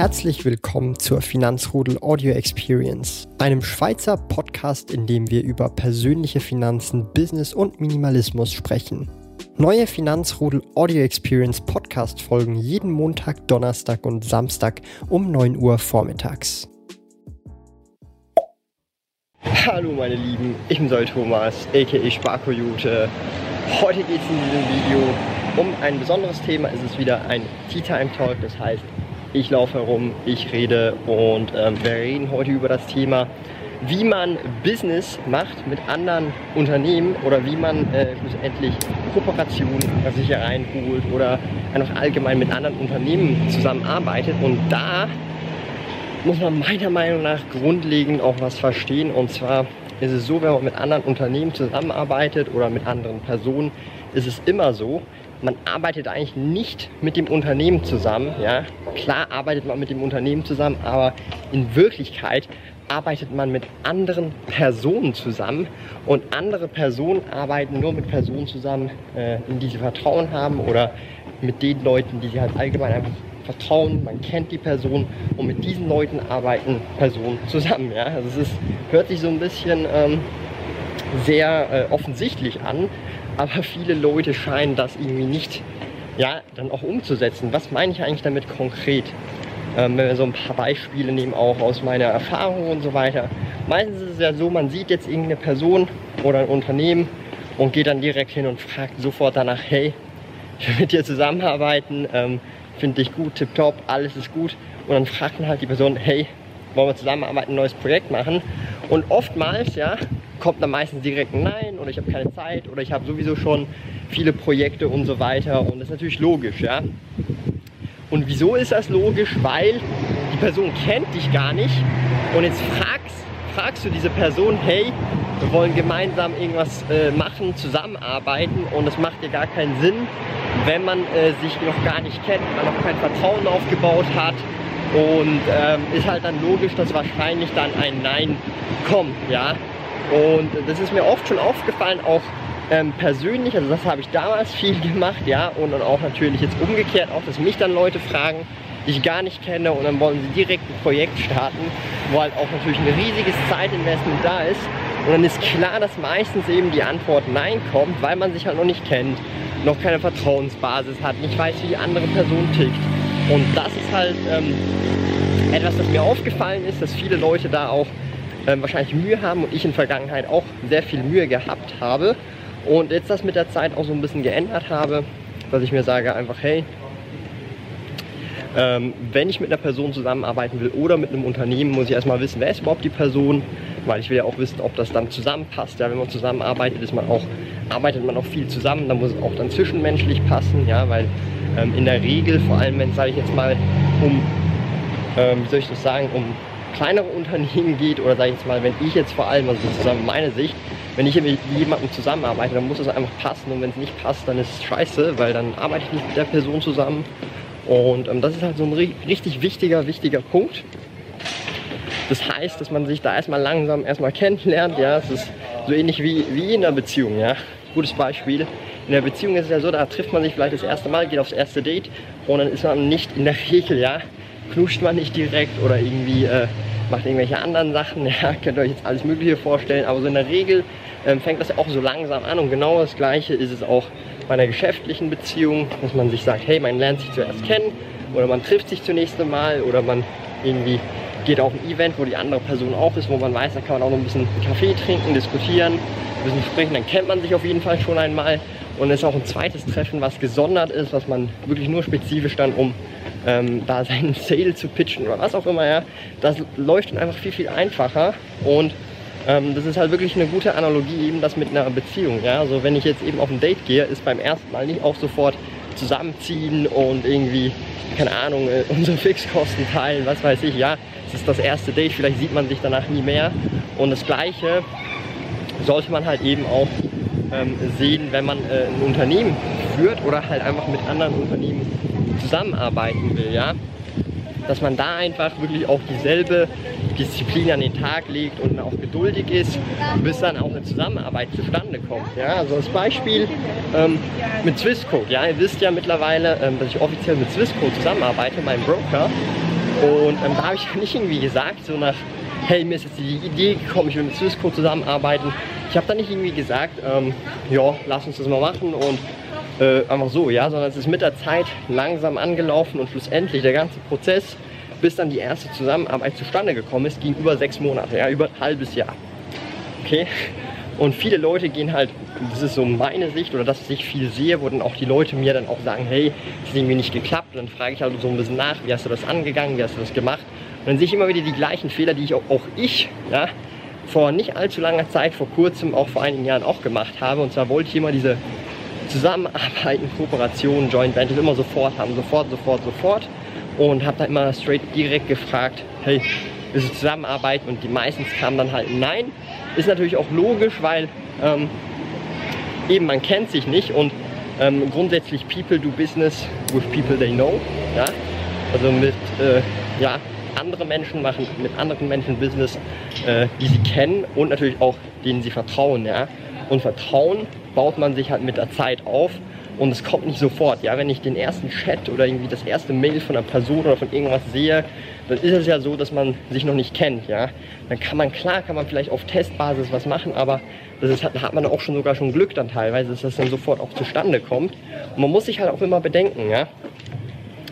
Herzlich willkommen zur Finanzrudel Audio Experience, einem Schweizer Podcast, in dem wir über persönliche Finanzen, Business und Minimalismus sprechen. Neue Finanzrudel Audio Experience Podcast folgen jeden Montag, Donnerstag und Samstag um 9 Uhr vormittags. Hallo meine Lieben, ich bin Sol Thomas, aka Sparkoyote. Heute geht es in diesem Video um ein besonderes Thema. Es ist wieder ein Tea Time Talk, das heißt, ich laufe herum, ich rede und ähm, wir reden heute über das Thema, wie man Business macht mit anderen Unternehmen oder wie man äh, schlussendlich Kooperationen sich hier reinholt oder einfach allgemein mit anderen Unternehmen zusammenarbeitet. Und da muss man meiner Meinung nach grundlegend auch was verstehen. Und zwar ist es so, wenn man mit anderen Unternehmen zusammenarbeitet oder mit anderen Personen, ist es immer so, man arbeitet eigentlich nicht mit dem Unternehmen zusammen. Ja? Klar arbeitet man mit dem Unternehmen zusammen, aber in Wirklichkeit arbeitet man mit anderen Personen zusammen und andere Personen arbeiten nur mit Personen zusammen, äh, in die sie Vertrauen haben oder mit den Leuten, die sie halt allgemein einfach vertrauen. Man kennt die Person und mit diesen Leuten arbeiten Personen zusammen. Ja? Also es ist, hört sich so ein bisschen ähm, sehr äh, offensichtlich an, aber viele Leute scheinen das irgendwie nicht ja, dann auch umzusetzen. Was meine ich eigentlich damit konkret? Ähm, wenn wir so ein paar Beispiele nehmen, auch aus meiner Erfahrung und so weiter. Meistens ist es ja so, man sieht jetzt irgendeine Person oder ein Unternehmen und geht dann direkt hin und fragt sofort danach, hey, ich will mit dir zusammenarbeiten, ähm, finde dich gut, tipptopp, alles ist gut. Und dann fragt man halt die Person, hey, wollen wir zusammenarbeiten, ein neues Projekt machen? Und oftmals, ja, kommt dann meistens direkt ein Nein oder ich habe keine Zeit oder ich habe sowieso schon viele Projekte und so weiter und das ist natürlich logisch, ja. Und wieso ist das logisch? Weil die Person kennt dich gar nicht und jetzt fragst, fragst du diese Person, hey, wir wollen gemeinsam irgendwas äh, machen, zusammenarbeiten und es macht dir gar keinen Sinn, wenn man äh, sich noch gar nicht kennt, man noch kein Vertrauen aufgebaut hat und ähm, ist halt dann logisch, dass wahrscheinlich dann ein Nein kommt, ja. Und das ist mir oft schon aufgefallen, auch ähm, persönlich, also das habe ich damals viel gemacht, ja, und dann auch natürlich jetzt umgekehrt, auch dass mich dann Leute fragen, die ich gar nicht kenne und dann wollen sie direkt ein Projekt starten, wo halt auch natürlich ein riesiges Zeitinvestment da ist. Und dann ist klar, dass meistens eben die Antwort Nein kommt, weil man sich halt noch nicht kennt, noch keine Vertrauensbasis hat, nicht weiß, wie die andere Person tickt. Und das ist halt ähm, etwas, das mir aufgefallen ist, dass viele Leute da auch ähm, wahrscheinlich Mühe haben und ich in Vergangenheit auch sehr viel Mühe gehabt habe. Und jetzt das mit der Zeit auch so ein bisschen geändert habe, dass ich mir sage einfach, hey, ähm, wenn ich mit einer Person zusammenarbeiten will oder mit einem Unternehmen, muss ich erstmal wissen, wer ist überhaupt die Person, weil ich will ja auch wissen, ob das dann zusammenpasst. Ja, wenn man zusammenarbeitet, ist man auch, arbeitet man auch viel zusammen, dann muss es auch dann zwischenmenschlich passen, ja, weil ähm, in der Regel, vor allem wenn es, sage ich jetzt mal, um, ähm, wie soll ich das sagen, um kleinere Unternehmen geht oder sage ich jetzt mal, wenn ich jetzt vor allem, also sozusagen meine Sicht, wenn ich mit jemandem zusammenarbeite, dann muss es einfach passen und wenn es nicht passt, dann ist es scheiße, weil dann arbeite ich nicht mit der Person zusammen und ähm, das ist halt so ein richtig wichtiger, wichtiger Punkt. Das heißt, dass man sich da erstmal langsam erstmal kennenlernt, ja, es ist so ähnlich wie, wie in einer Beziehung, ja. Gutes Beispiel. In der Beziehung ist es ja so, da trifft man sich vielleicht das erste Mal, geht aufs erste Date und dann ist man nicht in der Regel, ja, knuscht man nicht direkt oder irgendwie äh, macht irgendwelche anderen Sachen. Ja, könnt ihr euch jetzt alles Mögliche vorstellen, aber so in der Regel ähm, fängt das ja auch so langsam an und genau das Gleiche ist es auch bei einer geschäftlichen Beziehung, dass man sich sagt, hey, man lernt sich zuerst kennen oder man trifft sich zunächst einmal oder man irgendwie geht auf ein Event, wo die andere Person auch ist, wo man weiß, da kann man auch noch ein bisschen Kaffee trinken, diskutieren, ein bisschen sprechen, dann kennt man sich auf jeden Fall schon einmal und es ist auch ein zweites Treffen, was gesondert ist, was man wirklich nur spezifisch dann um ähm, da seinen Sale zu pitchen oder was auch immer, ja, das läuft dann einfach viel, viel einfacher. Und ähm, das ist halt wirklich eine gute Analogie eben das mit einer Beziehung, ja, also wenn ich jetzt eben auf ein Date gehe, ist beim ersten Mal nicht auch sofort zusammenziehen und irgendwie, keine Ahnung, äh, unsere Fixkosten teilen, was weiß ich, ja, es ist das erste Date, vielleicht sieht man sich danach nie mehr. Und das Gleiche sollte man halt eben auch ähm, sehen, wenn man äh, ein Unternehmen führt oder halt einfach mit anderen Unternehmen zusammenarbeiten will, ja. Dass man da einfach wirklich auch dieselbe Disziplin an den Tag legt und auch geduldig ist, bis dann auch eine Zusammenarbeit zustande kommt. Ja, also als Beispiel ähm, mit Swissquote. Ja, ihr wisst ja mittlerweile, ähm, dass ich offiziell mit Swissquote zusammenarbeite, meinem Broker. Und ähm, da habe ich nicht irgendwie gesagt, so nach, hey, mir ist jetzt die Idee gekommen, ich will mit Swissco zusammenarbeiten. Ich habe da nicht irgendwie gesagt, ähm, ja, lass uns das mal machen und äh, einfach so, ja, sondern es ist mit der Zeit langsam angelaufen und schlussendlich der ganze Prozess, bis dann die erste Zusammenarbeit zustande gekommen ist, ging über sechs Monate, ja, über ein halbes Jahr. Okay? Und viele Leute gehen halt, das ist so meine Sicht oder das, was ich viel sehe, wo dann auch die Leute mir dann auch sagen, hey, das ist irgendwie nicht geklappt. Und dann frage ich halt so ein bisschen nach, wie hast du das angegangen, wie hast du das gemacht? Und dann sehe ich immer wieder die gleichen Fehler, die ich auch, auch ich, ja, vor nicht allzu langer Zeit, vor kurzem, auch vor einigen Jahren auch gemacht habe. Und zwar wollte ich immer diese Zusammenarbeiten, Kooperationen, Joint Ventures immer sofort haben, sofort, sofort, sofort. Und habe dann immer straight direkt gefragt, hey, ist es zusammenarbeiten? Und die meistens kamen dann halt nein. Ist natürlich auch logisch, weil ähm, eben man kennt sich nicht und ähm, grundsätzlich People do business with people they know. Ja? Also mit äh, ja, andere Menschen machen mit anderen Menschen Business, äh, die sie kennen und natürlich auch denen sie vertrauen. Ja? Und Vertrauen baut man sich halt mit der Zeit auf und es kommt nicht sofort. Ja, wenn ich den ersten Chat oder irgendwie das erste Mail von einer Person oder von irgendwas sehe, dann ist es ja so, dass man sich noch nicht kennt. Ja, dann kann man klar, kann man vielleicht auf Testbasis was machen, aber das ist, da hat man auch schon sogar schon Glück dann teilweise, dass das dann sofort auch zustande kommt. Und man muss sich halt auch immer bedenken, ja,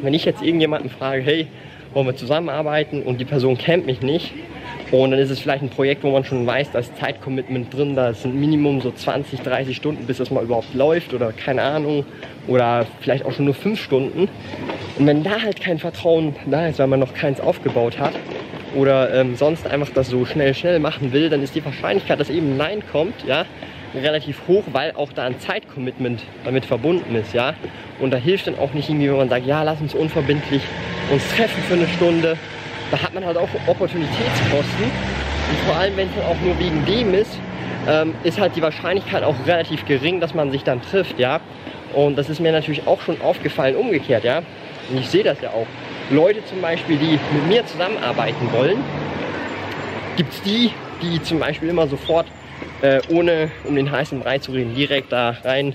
wenn ich jetzt irgendjemanden frage, hey, wollen wir zusammenarbeiten und die Person kennt mich nicht, und dann ist es vielleicht ein Projekt, wo man schon weiß, da ist Zeitcommitment drin, da sind Minimum so 20, 30 Stunden, bis das mal überhaupt läuft oder keine Ahnung. Oder vielleicht auch schon nur 5 Stunden. Und wenn da halt kein Vertrauen da ist, weil man noch keins aufgebaut hat oder ähm, sonst einfach das so schnell, schnell machen will, dann ist die Wahrscheinlichkeit, dass eben Nein kommt, ja, relativ hoch, weil auch da ein Zeitcommitment damit verbunden ist, ja. Und da hilft dann auch nicht irgendwie, wenn man sagt, ja, lass uns unverbindlich uns treffen für eine Stunde da hat man halt auch Opportunitätskosten. Und vor allem, wenn es auch nur wegen dem ist, ähm, ist halt die Wahrscheinlichkeit auch relativ gering, dass man sich dann trifft, ja. Und das ist mir natürlich auch schon aufgefallen, umgekehrt, ja. Und ich sehe das ja auch. Leute zum Beispiel, die mit mir zusammenarbeiten wollen, gibt es die, die zum Beispiel immer sofort, äh, ohne um den heißen Brei zu reden, direkt da rein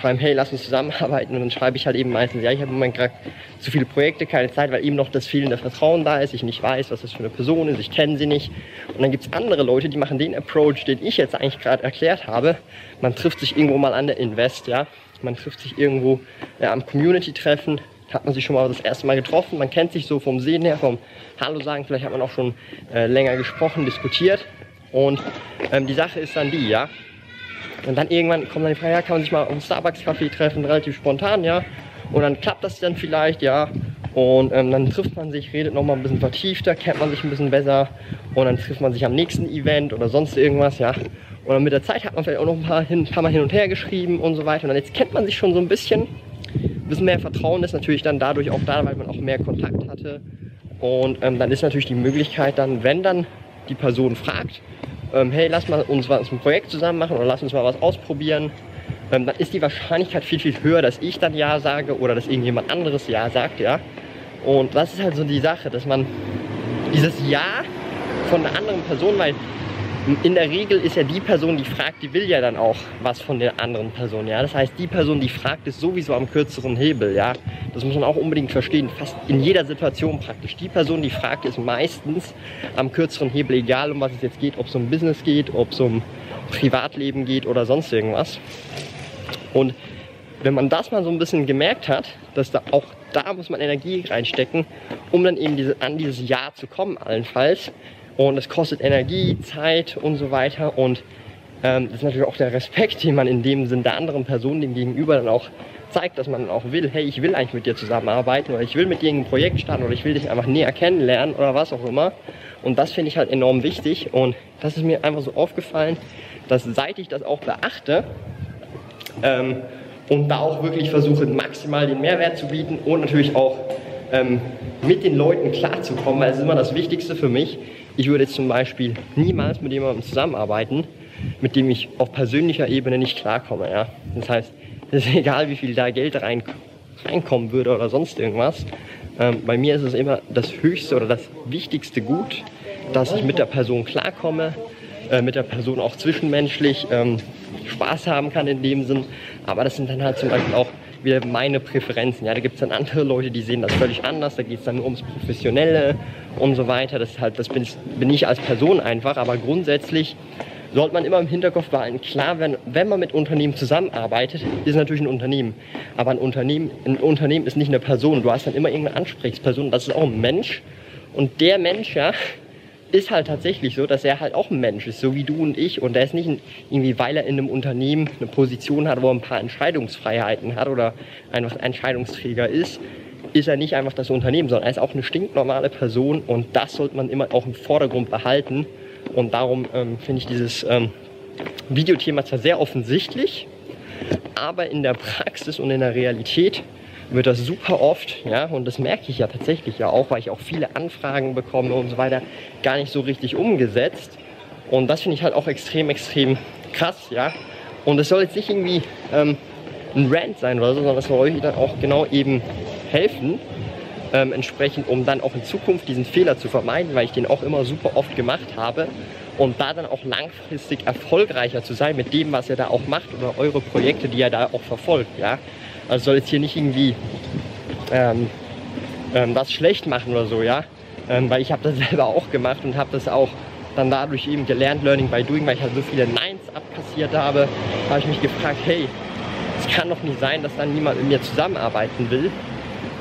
schreiben, hey, lass uns zusammenarbeiten. Und dann schreibe ich halt eben meistens, ja, ich habe im Moment gerade zu viele Projekte, keine Zeit, weil eben noch das fehlende Vertrauen da ist. Ich nicht weiß, was das für eine Person ist, ich kenne sie nicht. Und dann gibt es andere Leute, die machen den Approach, den ich jetzt eigentlich gerade erklärt habe. Man trifft sich irgendwo mal an der Invest, ja. Man trifft sich irgendwo ja, am Community-Treffen, hat man sich schon mal das erste Mal getroffen. Man kennt sich so vom Sehen her, vom Hallo sagen. Vielleicht hat man auch schon äh, länger gesprochen, diskutiert. Und ähm, die Sache ist dann die, ja. Und dann irgendwann kommt dann die Frage, ja, kann man sich mal auf einen Starbucks-Café treffen, relativ spontan, ja. Und dann klappt das dann vielleicht, ja. Und ähm, dann trifft man sich, redet nochmal ein bisschen vertiefter, kennt man sich ein bisschen besser. Und dann trifft man sich am nächsten Event oder sonst irgendwas, ja. Und dann mit der Zeit hat man vielleicht auch noch ein paar, hin, paar Mal hin und her geschrieben und so weiter. Und dann jetzt kennt man sich schon so ein bisschen. Ein bisschen mehr Vertrauen ist natürlich dann dadurch auch da, weil man auch mehr Kontakt hatte. Und ähm, dann ist natürlich die Möglichkeit dann, wenn dann die Person fragt, ähm, hey, lass mal uns was ein Projekt zusammen machen oder lass uns mal was ausprobieren, ähm, dann ist die Wahrscheinlichkeit viel, viel höher, dass ich dann Ja sage oder dass irgendjemand anderes Ja sagt, ja. Und das ist halt so die Sache, dass man dieses Ja von der anderen Person, weil in der Regel ist ja die Person, die fragt, die will ja dann auch was von der anderen Person, ja. Das heißt, die Person, die fragt, ist sowieso am kürzeren Hebel, ja. Das muss man auch unbedingt verstehen, fast in jeder Situation praktisch. Die Person, die fragt, ist meistens am kürzeren Hebel, egal um was es jetzt geht, ob es um Business geht, ob es um Privatleben geht oder sonst irgendwas. Und wenn man das mal so ein bisschen gemerkt hat, dass da auch da muss man Energie reinstecken, um dann eben diese, an dieses Ja zu kommen allenfalls, und es kostet Energie, Zeit und so weiter. Und ähm, das ist natürlich auch der Respekt, den man in dem Sinn der anderen Person dem Gegenüber dann auch zeigt, dass man auch will, hey, ich will eigentlich mit dir zusammenarbeiten oder ich will mit dir ein Projekt starten oder ich will dich einfach näher kennenlernen oder was auch immer. Und das finde ich halt enorm wichtig und das ist mir einfach so aufgefallen, dass seit ich das auch beachte ähm, und da auch wirklich versuche, maximal den Mehrwert zu bieten und natürlich auch ähm, mit den Leuten klarzukommen, weil es ist immer das Wichtigste für mich, ich würde jetzt zum Beispiel niemals mit jemandem zusammenarbeiten, mit dem ich auf persönlicher Ebene nicht klarkomme. Ja? Das heißt, es ist egal, wie viel da Geld rein, reinkommen würde oder sonst irgendwas. Ähm, bei mir ist es immer das höchste oder das wichtigste Gut, dass ich mit der Person klarkomme, äh, mit der Person auch zwischenmenschlich ähm, Spaß haben kann in dem Sinn. Aber das sind dann halt zum Beispiel auch wieder meine Präferenzen. Ja, da gibt es dann andere Leute, die sehen das völlig anders. Da geht es dann nur ums Professionelle und so weiter. Das, halt, das bin, bin ich als Person einfach. Aber grundsätzlich sollte man immer im Hinterkopf behalten. Klar, wenn, wenn man mit Unternehmen zusammenarbeitet, ist natürlich ein Unternehmen. Aber ein Unternehmen, ein Unternehmen ist nicht eine Person. Du hast dann immer irgendeine Ansprechperson. Das ist auch ein Mensch. Und der Mensch, ja, ist halt tatsächlich so, dass er halt auch ein Mensch ist, so wie du und ich. Und er ist nicht irgendwie, weil er in einem Unternehmen eine Position hat, wo er ein paar Entscheidungsfreiheiten hat oder einfach Entscheidungsträger ist, ist er nicht einfach das Unternehmen, sondern er ist auch eine stinknormale Person und das sollte man immer auch im Vordergrund behalten. Und darum ähm, finde ich dieses ähm, Videothema zwar sehr offensichtlich, aber in der Praxis und in der Realität wird das super oft, ja, und das merke ich ja tatsächlich ja auch, weil ich auch viele Anfragen bekomme und so weiter, gar nicht so richtig umgesetzt. Und das finde ich halt auch extrem, extrem krass, ja. Und es soll jetzt nicht irgendwie ähm, ein Rant sein oder so, sondern es soll euch dann auch genau eben helfen, ähm, entsprechend, um dann auch in Zukunft diesen Fehler zu vermeiden, weil ich den auch immer super oft gemacht habe und da dann auch langfristig erfolgreicher zu sein mit dem, was ihr da auch macht oder eure Projekte, die ihr da auch verfolgt, ja. Also soll jetzt hier nicht irgendwie ähm, ähm, was schlecht machen oder so, ja. Ähm, weil ich habe das selber auch gemacht und habe das auch dann dadurch eben gelernt, Learning by Doing, weil ich halt so viele Neins abkassiert habe, habe ich mich gefragt, hey, es kann doch nicht sein, dass dann niemand mit mir zusammenarbeiten will.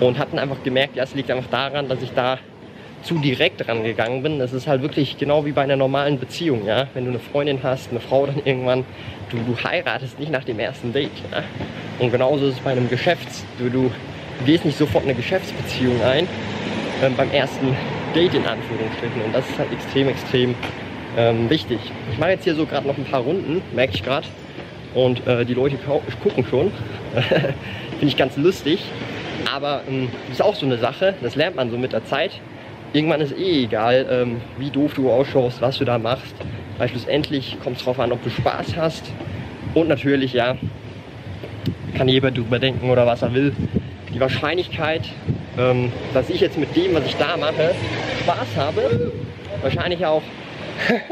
Und habe dann einfach gemerkt, ja, es liegt einfach daran, dass ich da zu direkt rangegangen bin. Das ist halt wirklich genau wie bei einer normalen Beziehung, ja. Wenn du eine Freundin hast, eine Frau dann irgendwann, du, du heiratest nicht nach dem ersten Date, ja? Und genauso ist es bei einem Geschäfts, du, du gehst nicht sofort eine Geschäftsbeziehung ein, ähm, beim ersten Date in Anführungsstrichen. Und das ist halt extrem, extrem ähm, wichtig. Ich mache jetzt hier so gerade noch ein paar Runden, merke ich gerade. Und äh, die Leute gucken schon. Finde ich ganz lustig. Aber ähm, das ist auch so eine Sache, das lernt man so mit der Zeit. Irgendwann ist eh egal, ähm, wie doof du ausschaust, was du da machst. Weil schlussendlich kommt es darauf an, ob du Spaß hast. Und natürlich, ja, kann jeder drüber denken oder was er will. Die Wahrscheinlichkeit, ähm, dass ich jetzt mit dem, was ich da mache, Spaß habe, wahrscheinlich auch.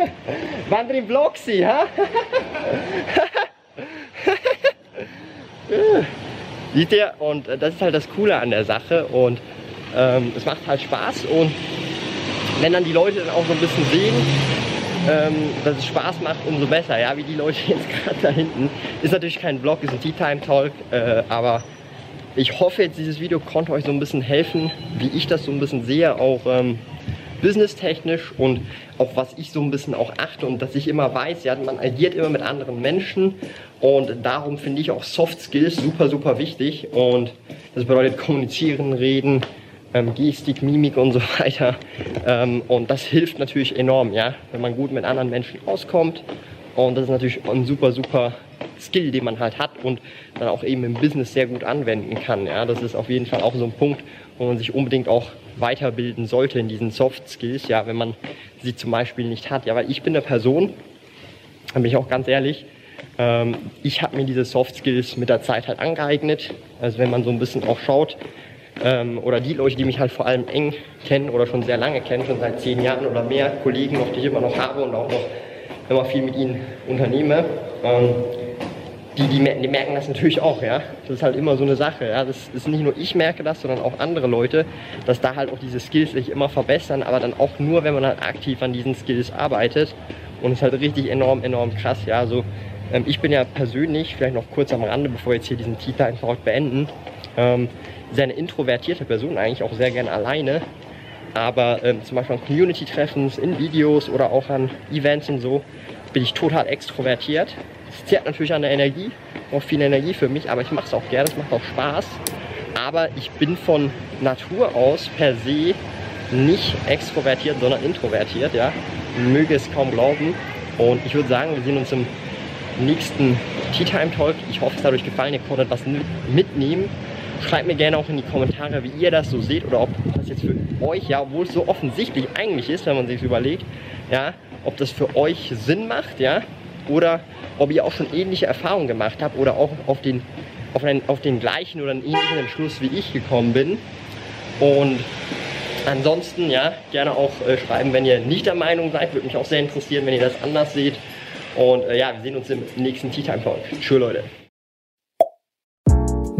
Wandering Vlogsi, ha? Sieht ihr? Und äh, das ist halt das Coole an der Sache und ähm, es macht halt Spaß und wenn dann die Leute dann auch so ein bisschen sehen, ähm, dass es Spaß macht, umso besser. Ja, wie die Leute jetzt gerade da hinten. Ist natürlich kein Vlog, ist ein Tea Time Talk, äh, aber ich hoffe jetzt, dieses Video konnte euch so ein bisschen helfen, wie ich das so ein bisschen sehe, auch ähm, businesstechnisch und auch was ich so ein bisschen auch achte und dass ich immer weiß, ja, man agiert immer mit anderen Menschen und darum finde ich auch Soft Skills super, super wichtig und das bedeutet kommunizieren, reden, ähm, Gestik, Mimik und so weiter. Ähm, und das hilft natürlich enorm, ja, wenn man gut mit anderen Menschen auskommt. Und das ist natürlich ein super, super Skill, den man halt hat und dann auch eben im Business sehr gut anwenden kann. Ja, das ist auf jeden Fall auch so ein Punkt, wo man sich unbedingt auch weiterbilden sollte in diesen Soft Skills, ja, wenn man sie zum Beispiel nicht hat. Ja, weil ich bin eine Person, da bin ich auch ganz ehrlich, ähm, ich habe mir diese Soft Skills mit der Zeit halt angeeignet. Also wenn man so ein bisschen auch schaut, ähm, oder die Leute, die mich halt vor allem eng kennen oder schon sehr lange kennen, schon seit zehn Jahren oder mehr, Kollegen noch, die ich immer noch habe und auch noch immer viel mit ihnen unternehme, ähm, die, die, die, merken das natürlich auch, ja. Das ist halt immer so eine Sache, ja. Das ist nicht nur ich merke das, sondern auch andere Leute, dass da halt auch diese Skills sich immer verbessern, aber dann auch nur, wenn man halt aktiv an diesen Skills arbeitet. Und es ist halt richtig enorm, enorm krass, ja. Also, ähm, ich bin ja persönlich, vielleicht noch kurz am Rande, bevor wir jetzt hier diesen Tea Time Talk beenden, ähm, sehr eine introvertierte Person, eigentlich auch sehr gerne alleine. Aber ähm, zum Beispiel an Community-Treffens, in Videos oder auch an Events und so bin ich total extrovertiert. Es zehrt natürlich an der Energie, auch viel Energie für mich, aber ich mache es auch gerne, es macht auch Spaß. Aber ich bin von Natur aus per se nicht extrovertiert, sondern introvertiert, ja. Möge es kaum glauben. Und ich würde sagen, wir sehen uns im nächsten Tea Time Talk. Ich hoffe, es hat euch gefallen, ihr konntet was mitnehmen. Schreibt mir gerne auch in die Kommentare, wie ihr das so seht oder ob das jetzt für euch, ja, obwohl es so offensichtlich eigentlich ist, wenn man sich überlegt, ja, ob das für euch Sinn macht, ja, oder ob ihr auch schon ähnliche Erfahrungen gemacht habt oder auch auf den, auf, einen, auf den gleichen oder einen ähnlichen Entschluss wie ich gekommen bin. Und ansonsten, ja, gerne auch äh, schreiben, wenn ihr nicht der Meinung seid. Würde mich auch sehr interessieren, wenn ihr das anders seht. Und äh, ja, wir sehen uns im nächsten Tea Time Talk. Tschüss, Leute.